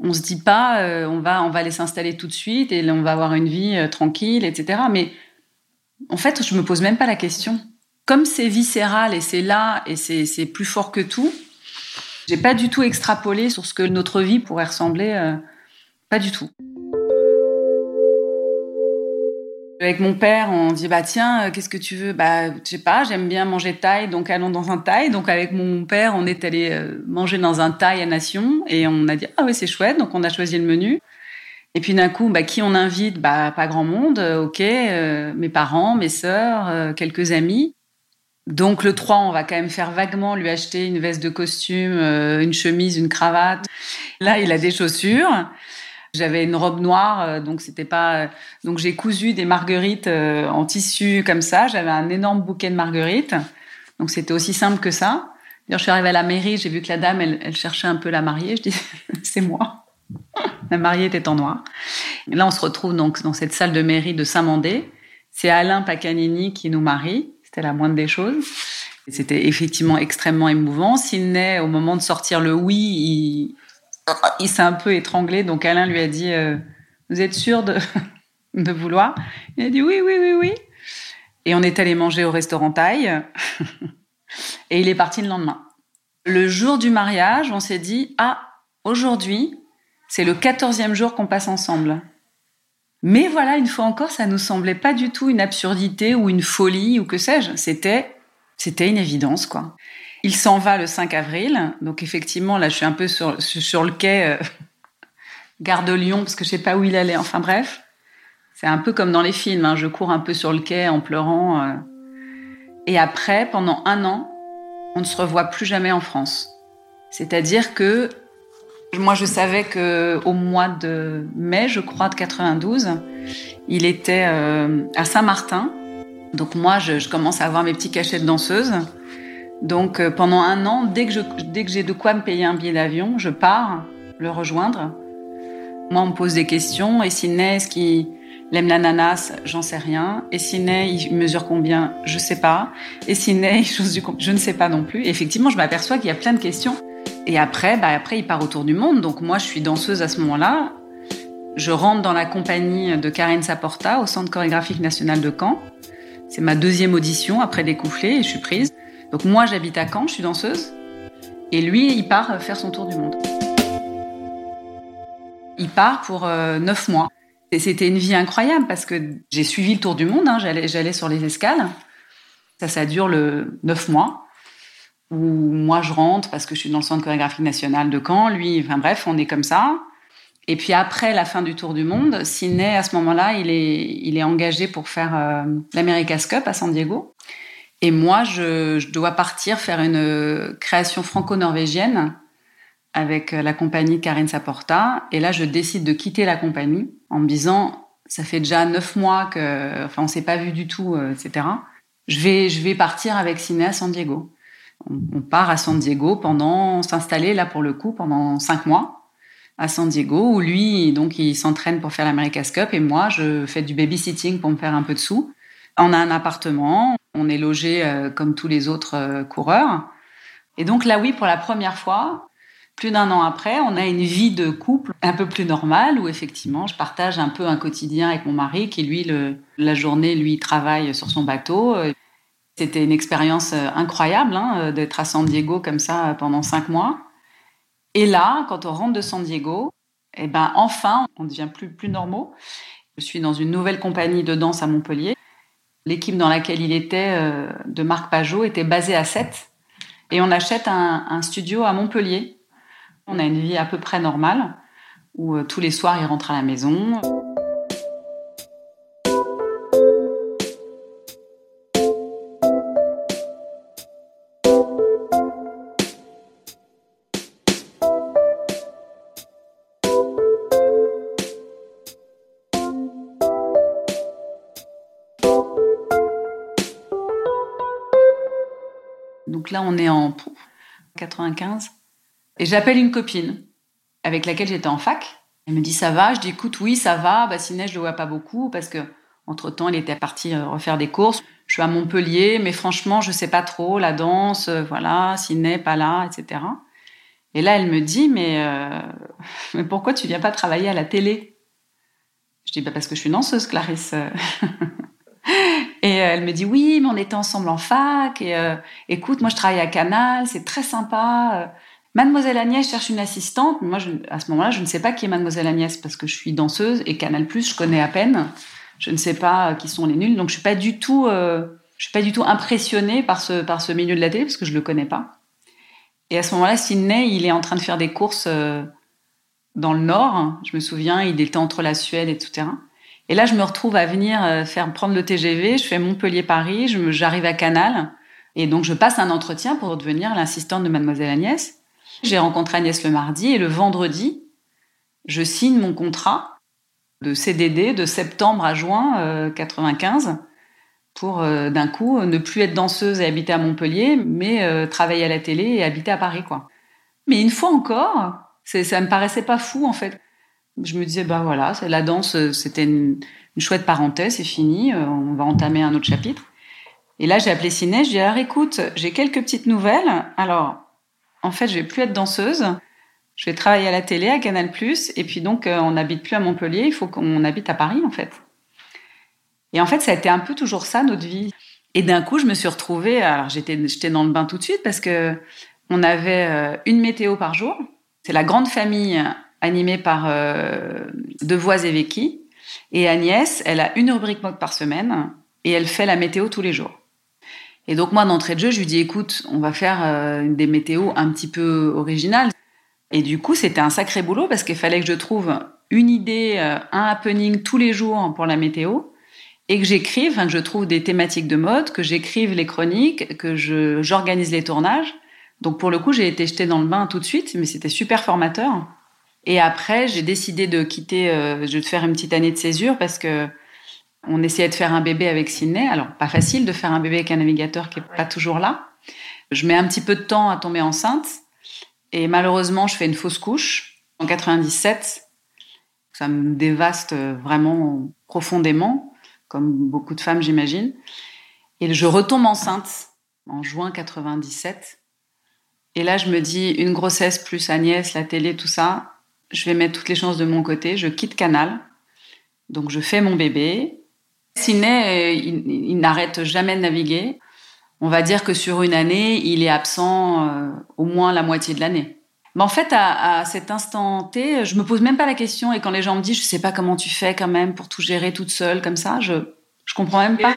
On se dit pas, euh, on va, on va aller s'installer tout de suite et on va avoir une vie euh, tranquille, etc. Mais en fait, je me pose même pas la question. Comme c'est viscéral et c'est là et c'est plus fort que tout, j'ai pas du tout extrapolé sur ce que notre vie pourrait ressembler, euh, pas du tout. Avec mon père, on dit bah tiens, euh, qu'est-ce que tu veux? Bah je sais pas, j'aime bien manger thaï, donc allons dans un thaï. Donc avec mon père, on est allé euh, manger dans un thaï à Nation et on a dit ah oui c'est chouette, donc on a choisi le menu. Et puis d'un coup, bah qui on invite? Bah pas grand monde, ok, mes parents, mes sœurs, quelques amis. Donc le 3, on va quand même faire vaguement lui acheter une veste de costume, euh, une chemise, une cravate. Là, il a des chaussures. J'avais une robe noire, euh, donc c'était pas. Donc j'ai cousu des marguerites euh, en tissu comme ça. J'avais un énorme bouquet de marguerites. Donc c'était aussi simple que ça. D'ailleurs, je suis arrivée à la mairie, j'ai vu que la dame, elle, cherchait un peu la mariée. Je dis, [LAUGHS] c'est moi. [LAUGHS] la mariée était en noir. Et là, on se retrouve donc dans cette salle de mairie de Saint-Mandé. C'est Alain Pacanini qui nous marie. C'était la moindre des choses. C'était effectivement extrêmement émouvant. Sidney, au moment de sortir le oui, il, s'est un peu étranglé. Donc Alain lui a dit euh, Vous êtes sûr de, de vouloir? Il a dit Oui, oui, oui, oui. Et on est allé manger au restaurant Thaï. [LAUGHS] Et il est parti le lendemain. Le jour du mariage, on s'est dit Ah, aujourd'hui, c'est le quatorzième jour qu'on passe ensemble. Mais voilà, une fois encore, ça nous semblait pas du tout une absurdité ou une folie ou que sais-je. C'était, c'était une évidence, quoi. Il s'en va le 5 avril. Donc effectivement, là, je suis un peu sur, le quai, euh, [LAUGHS] gare de Lyon, parce que je sais pas où il allait. Enfin bref. C'est un peu comme dans les films. Hein. Je cours un peu sur le quai en pleurant. Euh. Et après, pendant un an, on ne se revoit plus jamais en France. C'est-à-dire que moi, je savais que au mois de mai, je crois, de 92, il était euh, à Saint-Martin. Donc moi, je, commence à avoir mes petits cachets de danseuse. Donc euh, pendant un an, dès que j'ai de quoi me payer un billet d'avion, je pars le rejoindre. Moi, on me pose des questions. Et Sidney, est-ce qu'il aime l'ananas? J'en sais rien. Et Sidney, il mesure combien? Je sais pas. Et Sidney, je ne sais pas non plus. Et effectivement, je m'aperçois qu'il y a plein de questions et après, bah après, il part autour du monde. Donc moi, je suis danseuse à ce moment-là. Je rentre dans la compagnie de Karine Saporta au Centre chorégraphique national de Caen. C'est ma deuxième audition après Découfflé et je suis prise. Donc moi, j'habite à Caen, je suis danseuse. Et lui, il part faire son tour du monde. Il part pour euh, neuf mois. Et c'était une vie incroyable parce que j'ai suivi le tour du monde. Hein. J'allais sur les escales. Ça, ça dure le neuf mois où moi je rentre parce que je suis dans le centre chorégraphique national de Caen, lui, enfin bref, on est comme ça. Et puis après la fin du Tour du Monde, Sidney, à ce moment-là, il est, il est engagé pour faire euh, l'America's Cup à San Diego. Et moi, je, je, dois partir faire une création franco-norvégienne avec la compagnie Karine Saporta. Et là, je décide de quitter la compagnie en me disant, ça fait déjà neuf mois que, enfin, on s'est pas vu du tout, euh, etc. Je vais, je vais partir avec Sidney à San Diego on, part à San Diego pendant s'installer là pour le coup pendant cinq mois à San Diego où lui donc il s'entraîne pour faire l'America's Cup et moi je fais du babysitting pour me faire un peu de sous. On a un appartement, on est logé euh, comme tous les autres euh, coureurs. Et donc là oui pour la première fois, plus d'un an après, on a une vie de couple un peu plus normale où effectivement, je partage un peu un quotidien avec mon mari qui, lui, la journée, lui, travaille sur son bateau. C'était une expérience euh, incroyable hein, d'être à San Diego comme ça pendant cinq mois. Et là, quand on rentre de San Diego, eh ben enfin, on devient plus plus normaux. Je suis dans une nouvelle compagnie de danse à Montpellier. L'équipe dans laquelle il était, de Marc Pajot, était basée à Sète. Et on achète un, un studio à Montpellier on a une vie à peu près normale, où euh, tous les soirs, il rentre à la maison. Donc là, on est en 95. Et j'appelle une copine avec laquelle j'étais en fac. Elle me dit ça va? Je dis écoute oui ça va. Ciné je le vois pas beaucoup parce que entre temps il était parti euh, refaire des courses. Je suis à Montpellier, mais franchement je sais pas trop la danse, euh, voilà, pas là, etc. Et là elle me dit mais euh, [LAUGHS] mais pourquoi tu viens pas travailler à la télé? Je dis bah parce que je suis danseuse Clarisse. [LAUGHS] [LAUGHS] Et elle me dit oui, mais on était ensemble en fac. Et écoute, moi je travaille à Canal, c'est très sympa. Mademoiselle Agnès cherche une assistante. Moi, à ce moment-là, je ne sais pas qui est Mademoiselle Agnès parce que je suis danseuse et Canal Plus, je connais à peine. Je ne sais pas qui sont les nuls, donc je suis pas du tout, euh, je suis pas du tout impressionnée par ce par ce milieu de la télé parce que je le connais pas. Et à ce moment-là, Sydney, il est en train de faire des courses euh, dans le Nord. Je me souviens, il était entre la Suède et tout terrain. Et là, je me retrouve à venir euh, faire prendre le TGV. Je fais Montpellier-Paris. J'arrive à Canal. Et donc, je passe un entretien pour devenir l'assistante de Mademoiselle Agnès. J'ai rencontré Agnès le mardi et le vendredi, je signe mon contrat de CDD de septembre à juin 95 euh, pour euh, d'un coup ne plus être danseuse et habiter à Montpellier, mais euh, travailler à la télé et habiter à Paris, quoi. Mais une fois encore, ça me paraissait pas fou en fait. Je me disais bah voilà, la danse, c'était une, chouette parenthèse, c'est fini, on va entamer un autre chapitre. Et là, j'ai appelé Ciné, je dis alors écoute, j'ai quelques petites nouvelles. Alors en fait, je vais plus être danseuse. Je vais travailler à la télé, à Canal+, et puis donc euh, on n'habite plus à Montpellier, il faut qu'on habite à Paris en fait. Et en fait, ça a été un peu toujours ça notre vie. Et d'un coup, je me suis retrouvée, alors j'étais dans le bain tout de suite parce que on avait euh, une météo par jour. C'est la grande famille animée par euh, Devoise et Vicky. Et Agnès, elle a une rubrique mode par semaine et elle fait la météo tous les jours. Et donc moi, d'entrée de jeu, je lui dis, écoute, on va faire euh, des météos un petit peu originales. Et du coup, c'était un sacré boulot parce qu'il fallait que je trouve une idée, euh, un happening tous les jours pour la météo et que j'écrive, que je trouve des thématiques de mode, que j'écrive les chroniques, que j'organise les tournages. Donc pour le coup, j'ai été jetée dans le bain tout de suite, mais c'était super formateur. Et après, j'ai décidé de quitter, euh, de faire une petite année de césure parce que on essayait de faire un bébé avec Sydney. Alors, pas facile de faire un bébé avec un navigateur qui est pas toujours là. Je mets un petit peu de temps à tomber enceinte. Et malheureusement, je fais une fausse couche en 97. Ça me dévaste vraiment profondément, comme beaucoup de femmes, j'imagine. Et je retombe enceinte en juin 97. Et là, je me dis, une grossesse plus Agnès, la télé, tout ça, je vais mettre toutes les chances de mon côté. Je quitte Canal. Donc, je fais mon bébé. Ciné, euh, il, n'arrête jamais de naviguer. On va dire que sur une année, il est absent euh, au moins la moitié de l'année. Mais en fait, à, cet instant T, je me pose même pas la question. Et quand les gens me disent, je sais pas comment tu fais quand même pour tout gérer toute seule comme ça, je je comprends même pas.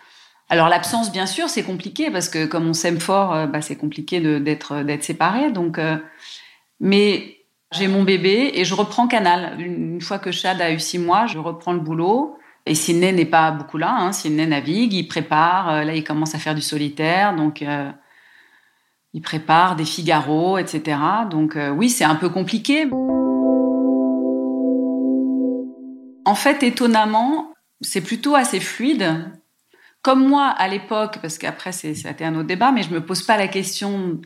Alors l'absence, bien sûr, c'est compliqué parce que comme on s'aime fort, euh, bah, c'est compliqué d'être d'être séparé. Donc, mais j'ai mon bébé et je reprends Canal. Une fois que Chad a eu six mois, je reprends le boulot. Et Sydney n'est pas beaucoup là. Hein. Navigue, il prépare. Euh, là, il commence à faire du solitaire, donc euh, il prépare des Figaro, etc. Donc euh, oui, c'est un peu compliqué. En fait, étonnamment, c'est plutôt assez fluide. Comme moi à l'époque, parce qu'après été un autre débat, mais je me pose pas la question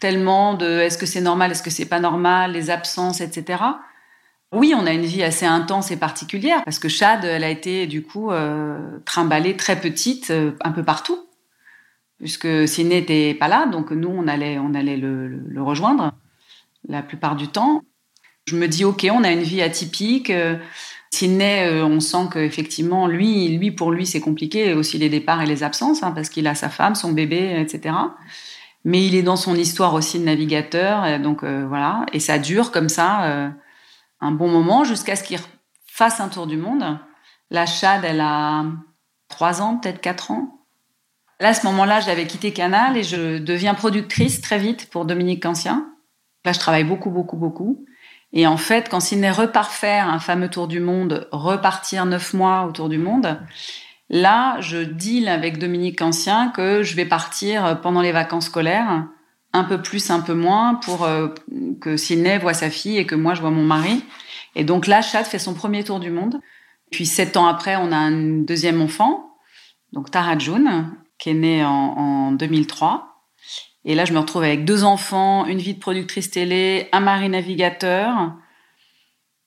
tellement de est-ce que c'est normal, est-ce que c'est pas normal, les absences, etc. Oui, on a une vie assez intense et particulière parce que Chad, elle a été du coup euh, trimballée très petite euh, un peu partout, puisque Ciné n'était pas là, donc nous on allait on allait le, rejoindre. la plupart du temps. Je me dis, OK, on a une vie atypique. Sydney, euh, on sent qu'effectivement, lui, lui, pour lui, c'est compliqué, aussi les départs et les absences, hein, parce qu'il a sa femme, son bébé, etc. Mais il est dans son histoire aussi de navigateur, donc euh, voilà. Et ça dure comme ça euh, un bon moment jusqu'à ce qu'il fasse un tour du monde. La Chad, elle a trois ans, peut-être quatre ans. Là, à ce moment-là, j'avais quitté Canal et je deviens productrice très vite pour Dominique Cancien. Là, je travaille beaucoup, beaucoup, beaucoup. Et en fait, quand Sydney repart faire un fameux tour du monde, repartir neuf mois autour du monde, là, je deal avec Dominique Ancien que je vais partir pendant les vacances scolaires, un peu plus, un peu moins, pour euh, que Sydney voit sa fille et que moi, je vois mon mari. Et donc là, Chad fait son premier tour du monde. Puis sept ans après, on a un deuxième enfant, donc Tara June, qui est née en, en 2003. Et là, je me retrouve avec deux enfants, une vie de productrice télé, un mari navigateur.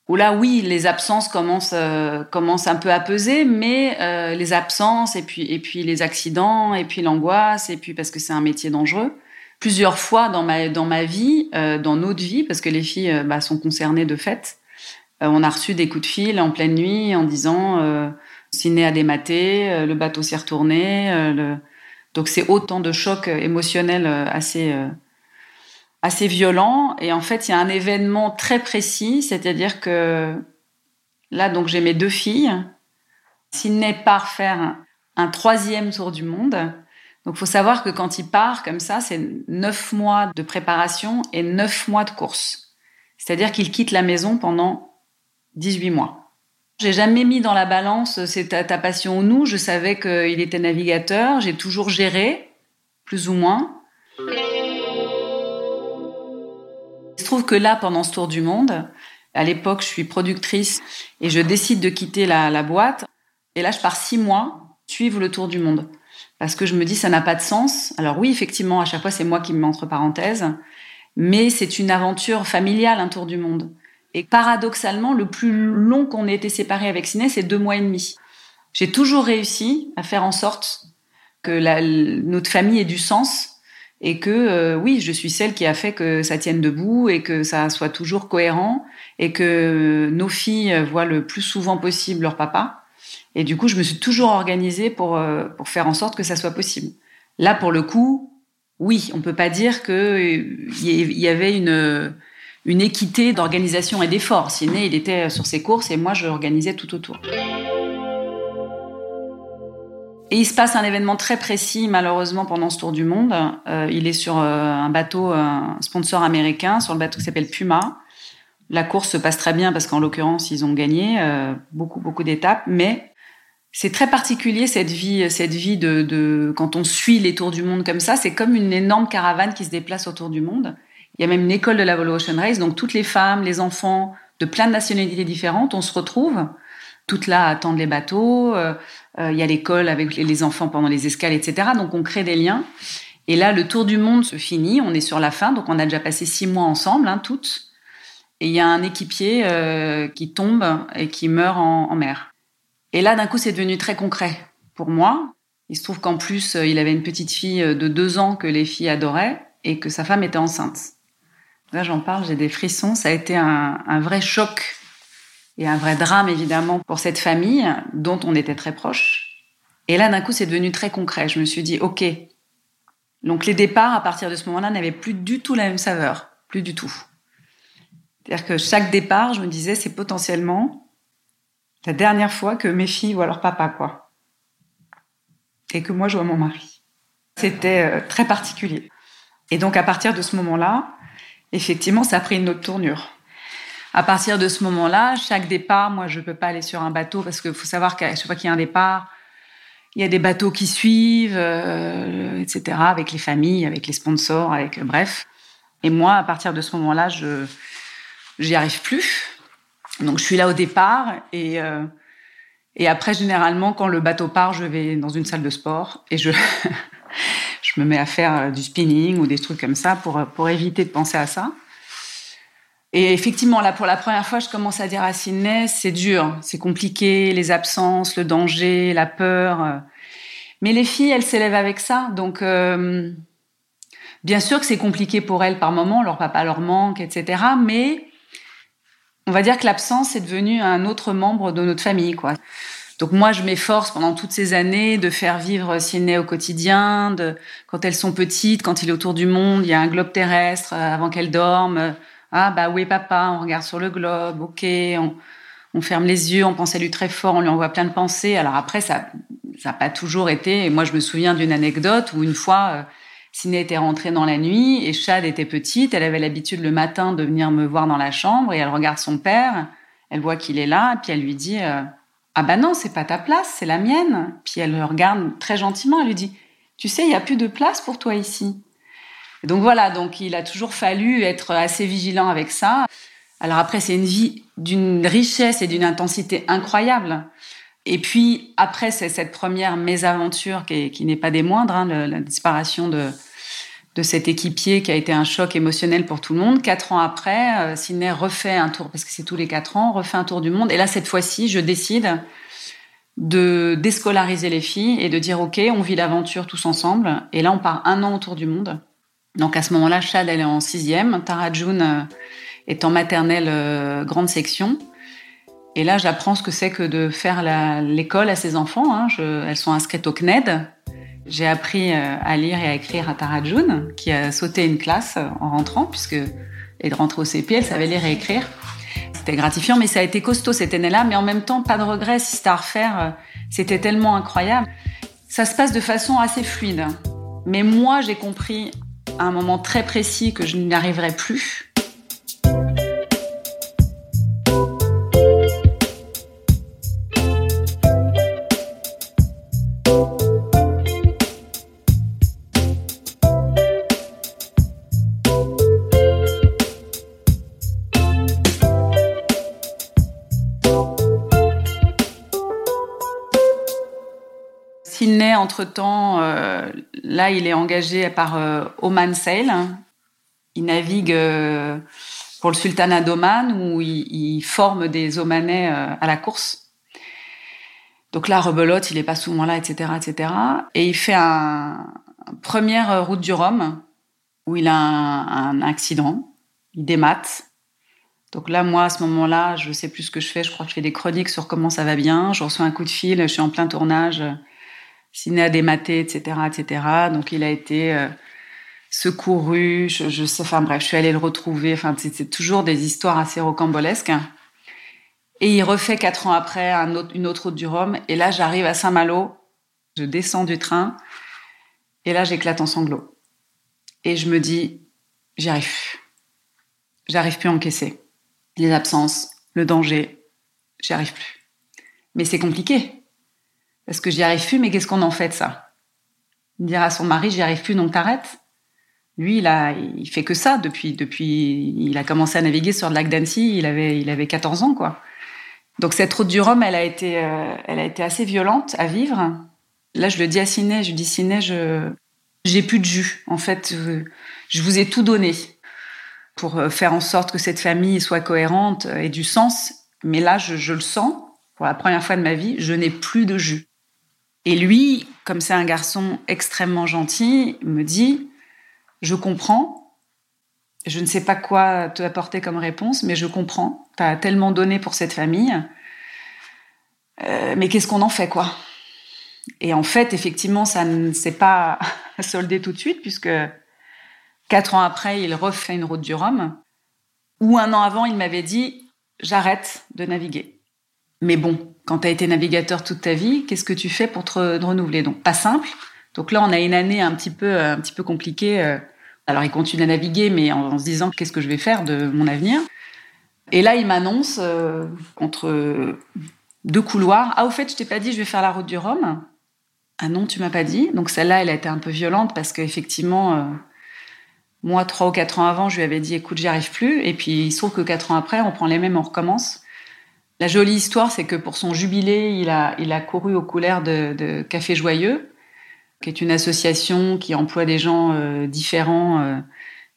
Où là, oui, les absences commencent, euh, commencent un peu à peser, mais euh, les absences et puis, et puis les accidents et puis l'angoisse et puis parce que c'est un métier dangereux. Plusieurs fois dans ma, dans ma vie, euh, dans notre vie, parce que les filles bah, sont concernées de fait, on a reçu des coups de fil en pleine nuit en disant Ciné a dématé, le bateau s'est retourné, le, donc c'est autant de chocs émotionnels euh, assez euh, assez violents. Et en fait, il y a un événement très précis, c'est-à-dire que là, donc j'ai mes deux filles. Sydney part faire un, troisième tour du monde. Donc, faut savoir que quand il part comme ça, c'est neuf mois de préparation et neuf mois de course. C'est-à-dire qu'il quitte la maison pendant 18 mois. J'ai jamais mis dans la balance c'est ta, passion ou nous. Je savais qu'il était navigateur. J'ai toujours géré, plus ou moins. Trouve que là, pendant ce tour du monde, à l'époque, je suis productrice et je décide de quitter la, boîte. Et là, je pars six mois suivre le tour du monde. Parce que je me dis, ça n'a pas de sens. Alors oui, effectivement, à chaque fois, c'est moi qui me mets entre parenthèses. Mais c'est une aventure familiale, un tour du monde. Et paradoxalement, le plus long qu'on ait été séparés avec Ciné, c'est deux mois et demi. J'ai toujours réussi à faire en sorte que notre famille ait du sens et que euh, oui, je suis celle qui a fait que ça tienne debout et que ça soit toujours cohérent et que nos filles voient le plus souvent possible leur papa. Et du coup, je me suis toujours organisée pour, euh, pour faire en sorte que ça soit possible. Là, pour le coup, oui, on peut pas dire qu'il y avait une une équité d'organisation et d'effort. Siné, il était sur ses courses et moi, je organisais tout autour. Et il se passe un événement très précis, malheureusement, pendant ce tour du monde. Euh, il est sur euh, un bateau, un sponsor américain, sur le bateau qui s'appelle Puma. La course se passe très bien parce qu'en l'occurrence, ils ont gagné euh, beaucoup, beaucoup d'étapes. Mais c'est très particulier cette vie, cette vie de, de, quand on suit les tours du monde comme ça. C'est comme une énorme caravane qui se déplace autour du monde. Il y a même une école de la Ocean Race, donc toutes les femmes, les enfants de plein de nationalités différentes, on se retrouve toutes là à attendre les bateaux. Euh, euh, il y a l'école avec les enfants pendant les escales, etc. Donc on crée des liens. Et là, le tour du monde se finit. On est sur la fin, donc on a déjà passé six mois ensemble, hein, toutes. Et il y a un équipier euh, qui tombe et qui meurt en, mer. Et là, d'un coup, c'est devenu très concret pour moi. Il se trouve qu'en plus, il avait une petite fille de deux ans que les filles adoraient et que sa femme était enceinte. Là, j'en parle, j'ai des frissons. Ça a été un, vrai choc et un vrai drame, évidemment, pour cette famille dont on était très proche. Et là, d'un coup, c'est devenu très concret. Je me suis dit, OK. Donc, les départs, à partir de ce moment-là, n'avaient plus du tout la même saveur. Plus du tout. C'est-à-dire que chaque départ, je me disais, c'est potentiellement la dernière fois que mes filles voient leur papa, quoi. Et que moi, je vois mon mari. C'était euh, très particulier. Et donc, à partir de ce moment-là, effectivement, ça a pris une autre tournure. À partir de ce moment-là, chaque départ, moi, je ne peux pas aller sur un bateau parce qu'il faut savoir qu'à chaque fois qu'il y a un départ, il y a des bateaux qui suivent, euh, etc., avec les familles, avec les sponsors, avec bref. Et moi, à partir de ce moment-là, je j'y arrive plus. Donc, je suis là au départ et euh, et après, généralement, quand le bateau part, je vais dans une salle de sport et je [LAUGHS] je me mets à faire euh, du spinning ou des trucs comme ça pour, euh, pour éviter de penser à ça. Et effectivement, là, pour la première fois, je commence à dire à Sydney, c'est dur, c'est compliqué, les absences, le danger, la peur. Euh. Mais les filles, elles s'élèvent avec ça. Donc, Bien sûr que c'est compliqué pour elles par moment, leur papa leur manque, etc. Mais on va dire que l'absence est devenue un autre membre de notre famille, quoi. Donc moi, je m'efforce pendant toutes ces années de faire vivre Sydney au quotidien, de quand elles sont petites, quand il est autour du monde, il y a un globe terrestre euh, avant qu'elles dorment. Ah bah est papa On regarde sur le globe, ok. On, on ferme les yeux, on pense à lui très fort, on lui envoie plein de pensées. Alors après, ça, n'a pas toujours été. Et moi, je me souviens d'une anecdote où une fois, euh, était rentrée dans la nuit et Chad était petite. Elle avait l'habitude le matin de venir me voir dans la chambre et elle regarde son père. Elle voit qu'il est là et puis elle lui dit euh, ah bah non c'est pas ta place c'est la mienne. Puis elle le regarde très gentiment. Elle lui dit tu sais il y a plus de place pour toi ici. Donc voilà donc il a toujours fallu être assez vigilant avec ça. Alors après c'est une vie d'une richesse et d'une intensité incroyable. Et puis après, c'est cette première mésaventure qui, n'est pas des moindres, hein, la disparition de, de cet équipier qui a été un choc émotionnel pour tout le monde. Quatre ans après, euh, Sydney refait un tour, parce que c'est tous les quatre ans, refait un tour du monde. Et là, cette fois-ci, je décide de déscolariser les filles et de dire, OK, on vit l'aventure tous ensemble. Et là, on part un an autour du monde. Donc à ce moment-là, Chad, elle est en sixième. Tara June euh, est en maternelle euh, grande section. Et là, j'apprends ce que c'est que de faire l'école à ses enfants. Hein. elles sont inscrites au CNED. J'ai appris euh, à lire et à écrire à Tara June, qui a sauté une classe en rentrant, puisque elle est rentrée au CP, elle savait lire et écrire. C'était gratifiant, mais ça a été costaud cette année-là. Mais en même temps, pas de regret, si c'était à refaire, c'était tellement incroyable. Ça se passe de façon assez fluide. Mais moi, j'ai compris à un moment très précis que je n'y arriverais plus entre-temps, euh, là, il est engagé par euh, Oman Sail. Il navigue euh, pour le sultanat d'Oman où il, forme des Omanais à la course. Donc là, rebelote, il n'est pas souvent là, etc., etc. Et il fait un, première route du Rhum où il a un, accident. Il démate. Donc là, moi, à ce moment-là, je ne sais plus ce que je fais. Je crois que je fais des chroniques sur comment ça va bien. Je reçois un coup de fil. Je suis en plein tournage ciné à démater, etc., etc. Donc il a été euh, secouru. Je, sais, enfin bref, je suis allée le retrouver. Enfin, c'est toujours des histoires assez rocambolesques. Et il refait quatre ans après une autre route du Rhum. Et là, j'arrive à Saint-Malo. Je descends du train. Et là, j'éclate en sanglots. Et je me dis, j'y arrive. J'arrive plus à encaisser. Les absences, le danger, j'y arrive plus. Mais c'est compliqué parce que j'y arrive plus, mais qu'est-ce qu'on en fait de ça Dire à son mari, j'y arrive plus, donc t'arrêtes. Lui, il a, il fait que ça depuis, depuis, il a commencé à naviguer sur le lac d'Annecy, il avait, il avait 14 ans, quoi. Donc cette route du Rhum, elle a été, euh, elle a été assez violente à vivre. Là, je le dis à Ciné, je dis Ciné, je, j'ai plus de jus. En fait, je vous ai tout donné pour euh, faire en sorte que cette famille soit cohérente et du sens. Mais là, je, je le sens. Pour la première fois de ma vie, je n'ai plus de jus. Et lui, comme c'est un garçon extrêmement gentil, me dit Je comprends. Je ne sais pas quoi te apporter comme réponse, mais je comprends. Tu as tellement donné pour cette famille. Euh, mais qu'est-ce qu'on en fait, quoi? Et en fait, effectivement, ça ne s'est pas [LAUGHS] soldé tout de suite, puisque quatre ans après, il refait une route du Rhum, où un an avant, il m'avait dit J'arrête de naviguer. Mais bon, quand tu as été navigateur toute ta vie, qu'est-ce que tu fais pour te renouveler? Donc pas simple. Donc là, on a une année un petit peu, euh, un petit peu compliquée. Euh. Alors il continue à naviguer, mais en, se disant qu'est-ce que je vais faire de mon avenir. Et là, il m'annonce euh, entre deux couloirs. Ah, au fait, je t'ai pas dit, je vais faire la route du Rhum. Ah non, tu m'as pas dit. Donc celle-là, elle a été un peu violente parce qu'effectivement, moi, trois ou quatre ans avant, je lui avais dit, écoute, j'y arrive plus. Et puis il se trouve que quatre ans après, on prend les mêmes, on recommence. La jolie histoire, c'est que pour son jubilé, il a, il a couru aux couleurs de, Café Joyeux, qui est une association qui emploie des gens euh, différents euh,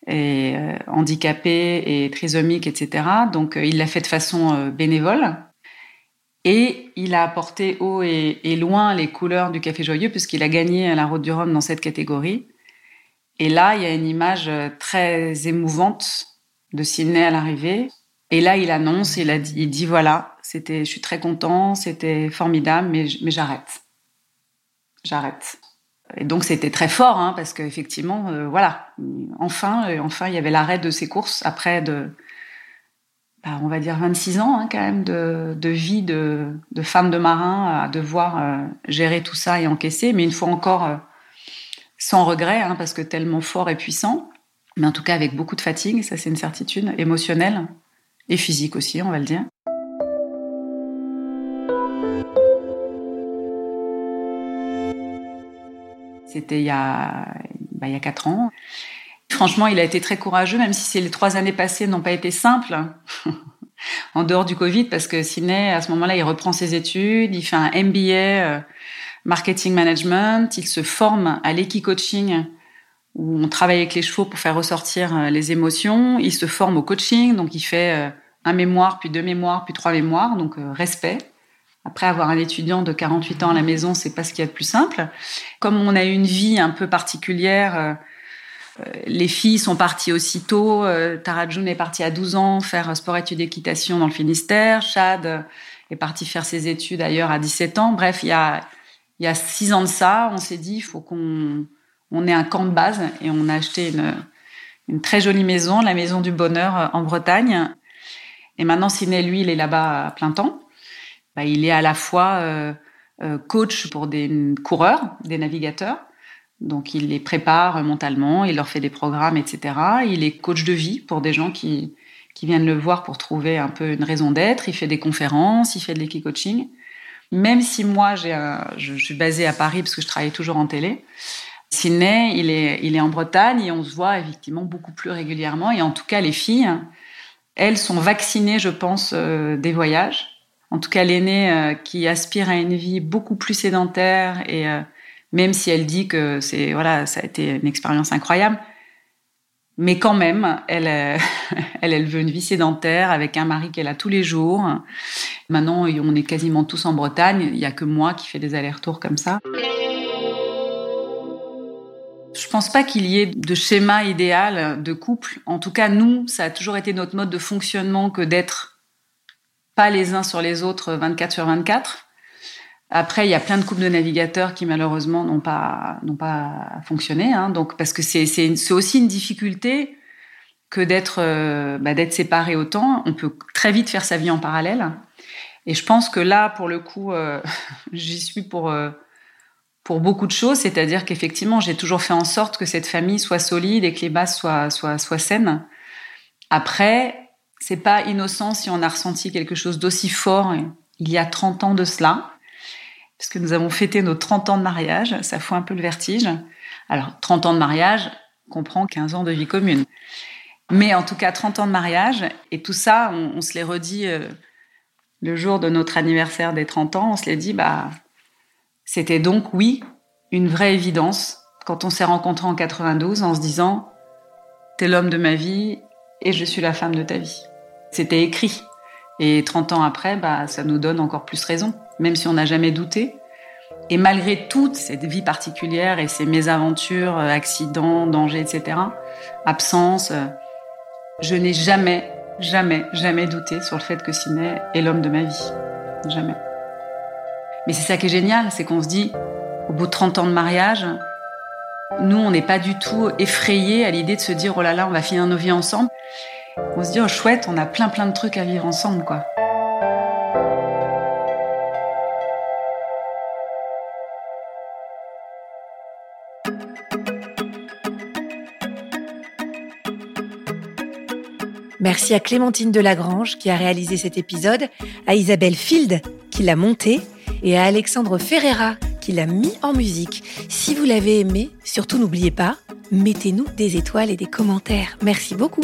et euh, handicapés et trisomiques, etc. Donc, il l'a fait de façon bénévole. Et il a apporté haut et, loin les couleurs du Café Joyeux, puisqu'il a gagné la Route du Rhum dans cette catégorie. Et là, il y a une image très émouvante de Sydney à l'arrivée. Et là, il annonce, il, a dit, il dit voilà, c'était, je suis très content, c'était formidable, mais, j'arrête. J'arrête. Et donc c'était très fort, hein, parce qu'effectivement, euh, voilà, enfin, euh, enfin, il y avait l'arrêt de ces courses après de, bah, on va dire 26 ans hein, quand même de, vie de, femme de marin à devoir euh, gérer tout ça et encaisser, mais une fois encore sans regret, hein, parce que tellement fort et puissant, mais en tout cas avec beaucoup de fatigue, ça c'est une certitude émotionnelle et physique aussi, on va le dire. C'était il y a bah, il y a quatre ans. Franchement, il a été très courageux, même si les trois années passées n'ont pas été simples. [LAUGHS] en dehors du Covid, parce que Sidney, à ce moment-là, il reprend ses études, il fait un MBA euh, marketing management, il se forme à l'équi-coaching où on travaille avec les chevaux pour faire ressortir euh, les émotions. Il se forme au coaching, donc il fait euh, un mémoire, puis deux mémoires, puis trois mémoires, donc respect. Après avoir un étudiant de 48 ans à la maison, c'est pas ce qu'il y a de plus simple. Comme on a une vie un peu particulière, euh, euh, les filles sont parties aussitôt. Euh, Tara June est partie à 12 ans faire sport études d'équitation dans le Finistère. Chad est parti faire ses études ailleurs à 17 ans. Bref, il y a il y a six ans de ça, on s'est dit il faut qu'on on ait un camp de base et on a acheté une, une très jolie maison, la maison du bonheur en Bretagne. Et maintenant, Sidney, lui, il est là-bas à plein temps. Bah, il est à la fois euh, euh, coach pour des coureurs, des navigateurs. Donc, il les prépare mentalement, il leur fait des programmes, etc. Il est coach de vie pour des gens qui, qui viennent le voir pour trouver un peu une raison d'être. Il fait des conférences, il fait de l'équi-coaching. Même si moi, je, suis basée à Paris parce que je travaille toujours en télé, Sydney, il est, il est en Bretagne et on se voit effectivement beaucoup plus régulièrement. Et en tout cas, les filles, elles sont vaccinées, je pense, euh, des voyages en tout cas l'aînée euh, qui aspire à une vie beaucoup plus sédentaire et euh, même si elle dit que c'est voilà ça a été une expérience incroyable mais quand même elle euh, [LAUGHS] elle elle veut une vie sédentaire avec un mari qu'elle a tous les jours. Maintenant on est quasiment tous en Bretagne. Il y a que moi qui fais des allers-retours comme ça. Je pense pas qu'il y ait de schéma idéal de couple. En tout cas, nous, ça a toujours été notre mode de fonctionnement que d'être pas les uns sur les autres 24 sur 24. Après, il y a plein de couples de navigateurs qui malheureusement n'ont pas n'ont pas fonctionné. Hein, donc parce que c'est c'est aussi une difficulté que d'être euh, bah, d'être séparé autant. On peut très vite faire sa vie en parallèle. Et je pense que là, pour le coup, euh, [LAUGHS] j'y suis pour euh, pour beaucoup de choses. C'est-à-dire qu'effectivement, j'ai toujours fait en sorte que cette famille soit solide et que les bases soient soient soient saines. Après, c'est pas innocent si on a ressenti quelque chose d'aussi fort il y a 30 ans de cela, parce que nous avons fêté nos 30 ans de mariage, ça fout un peu le vertige. Alors, 30 ans de mariage comprend 15 ans de vie commune. Mais en tout cas, 30 ans de mariage, et tout ça, on, se l'est redit euh, le jour de notre anniversaire des 30 ans, on se l'est dit, bah, c'était donc, oui, une vraie évidence quand on s'est rencontrés en 92 en se disant, t'es l'homme de ma vie et je suis la femme de ta vie. C'était écrit. Et 30 ans après, bah, ça nous donne encore plus raison, même si on n'a jamais douté. Et malgré toute cette vie particulière et ces mésaventures, euh, accidents, dangers, etc., absence, euh, je n'ai jamais, jamais, jamais douté sur le fait que Sidney est l'homme de ma vie. Jamais. Mais c'est ça qui est génial, c'est qu'on se dit, au bout de 30 ans de mariage, nous, on n'est pas du tout effrayés à l'idée de se dire, oh là là, on va finir nos vies ensemble. On se dit, oh chouette, on a plein plein de trucs à vivre ensemble, quoi. Merci à Clémentine Delagrange qui a réalisé cet épisode, à Isabelle Field qui l'a monté et à Alexandre Ferreira qui l'a mis en musique. Si vous l'avez aimé, surtout n'oubliez pas, mettez-nous des étoiles et des commentaires. Merci beaucoup.